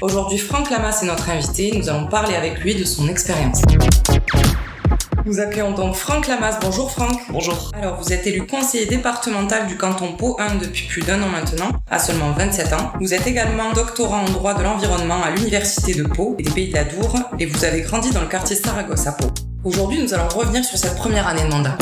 Aujourd'hui, Franck Lamas est notre invité. Nous allons parler avec lui de son expérience. Nous accueillons donc Franck Lamas. Bonjour Franck. Bonjour. Alors, vous êtes élu conseiller départemental du canton Pau 1 depuis plus d'un an maintenant, à seulement 27 ans. Vous êtes également doctorant en droit de l'environnement à l'université de Pau et des Pays de la Dour, et vous avez grandi dans le quartier Saragosse à Pau. Aujourd'hui, nous allons revenir sur cette première année de mandat.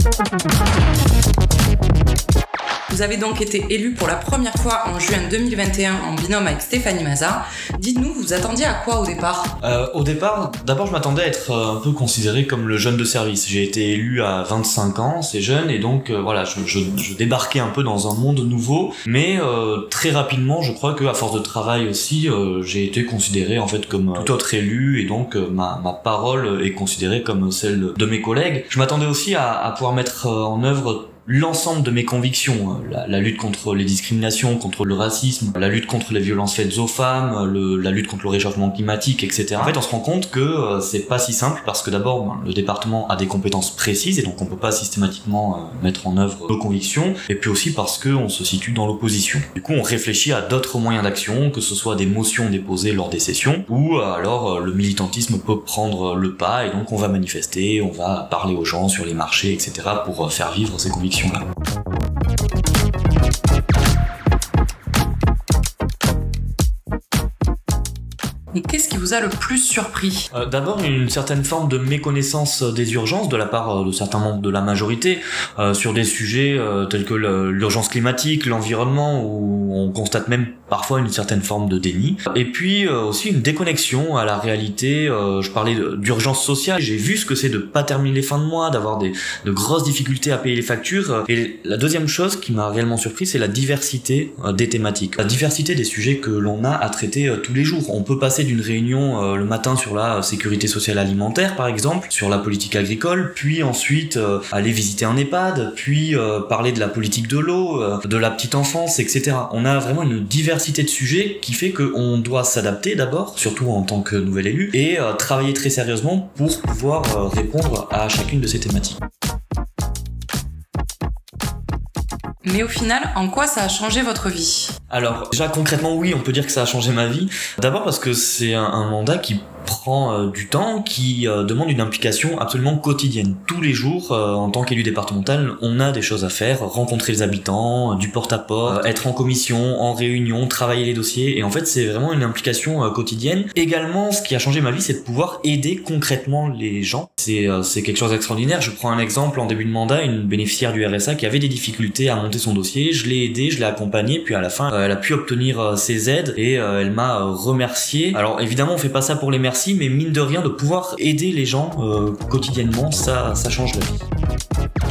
Vous avez donc été élu pour la première fois en juin 2021 en binôme avec Stéphanie Maza. Dites-nous, vous attendiez à quoi au départ? Euh, Au départ, d'abord je m'attendais à être euh, un peu considéré comme le jeune de service. J'ai été élu à 25 ans, c'est jeune, et donc euh, voilà, je, débarquais un peu dans un monde nouveau. Mais euh, très rapidement, je crois qu'à force de travail aussi, euh, j'ai été considéré en fait comme tout autre élu, et donc ma, parole est considérée comme celle de mes collègues. Je m'attendais aussi à, à pouvoir mettre en œuvre l'ensemble de mes convictions, hein. la, lutte contre les discriminations, contre le racisme, la lutte contre les violences faites aux femmes, la lutte contre le réchauffement climatique, etc. En fait, on se rend compte que euh, c'est pas si simple parce que d'abord, ben, le département a des compétences précises et donc on peut pas systématiquement euh, mettre en œuvre nos convictions, et puis aussi parce que on se situe dans l'opposition. Du coup, on réfléchit à d'autres moyens d'action, que ce soit des motions déposées lors des sessions, ou alors euh, le militantisme peut prendre le pas et donc on va manifester, on va parler aux gens sur les marchés, etc. pour faire vivre ces convictions. 중了. Et qu'est-ce qui vous a le plus surpris? Euh, D'abord, une certaine forme de méconnaissance des urgences de la part de certains membres de la majorité euh, sur des sujets euh, tels que l'urgence climatique, l'environnement, où on constate même parfois une certaine forme de déni. Et puis euh, aussi une déconnexion à la réalité. Euh, je parlais d'urgence sociale. J'ai vu ce que c'est de pas terminer les fins de mois, d'avoir des de grosses difficultés à payer les factures. Et la deuxième chose qui m'a réellement surpris, c'est la diversité euh, des thématiques, la diversité des sujets que l'on a à traiter tous les jours. On peut passer d'une réunion le matin sur la sécurité sociale alimentaire, par exemple, sur la politique agricole, puis ensuite aller visiter un EHPAD, puis parler de la politique de l'eau, de la petite enfance, etc. On a vraiment une diversité de sujets qui fait qu'on doit s'adapter d'abord, surtout en tant que nouvel élu, et euh, travailler très sérieusement pour pouvoir euh, répondre à chacune de ces thématiques. Mais au final, en quoi ça a changé votre vie? Alors, déjà concrètement, oui, on peut dire que ça a changé ma vie. D'abord parce que c'est un, mandat qui prend euh, du temps, qui euh, demande une implication absolument quotidienne. Tous les jours, euh, en tant qu'élu départemental, on a des choses à faire, rencontrer les habitants, du porte-à-porte, être en commission, en réunion, travailler les dossiers, et en fait c'est vraiment une implication quotidienne. Également, ce qui a changé ma vie, c'est de pouvoir aider concrètement les gens. C'est quelque chose d'extraordinaire. Je prends un exemple en début de mandat, une bénéficiaire du RSA qui avait des difficultés à monter son dossier, je l'ai aidé, je l'ai accompagné, puis à la fin, elle a pu obtenir ses aides et elle m'a remercié. Alors évidemment, on fait pas ça pour les merci, mais mine de rien, de pouvoir aider les gens euh, quotidiennement, ça, ça change la vie.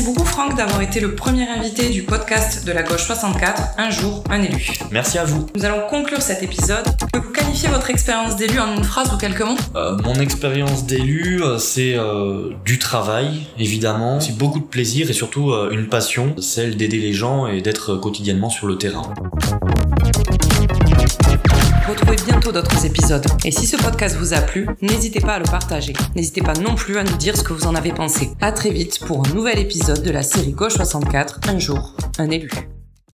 Merci beaucoup Franck d'avoir été le premier invité du podcast de la gauche 64, Un jour, un élu. Merci à vous. Nous allons conclure cet épisode. Pouvez vous qualifier votre expérience d'élu en une phrase ou quelques mots? Euh, Mon expérience d'élu, c'est euh, du travail, évidemment, c'est beaucoup de plaisir et surtout euh, une passion, celle d'aider les gens et d'être quotidiennement sur le terrain. Retrouvez bientôt d'autres épisodes. Et si ce podcast vous a plu, n'hésitez pas à le partager. N'hésitez pas non plus à nous dire ce que vous en avez pensé. À très vite pour un nouvel épisode de la série Gauche 64, un jour, un élu.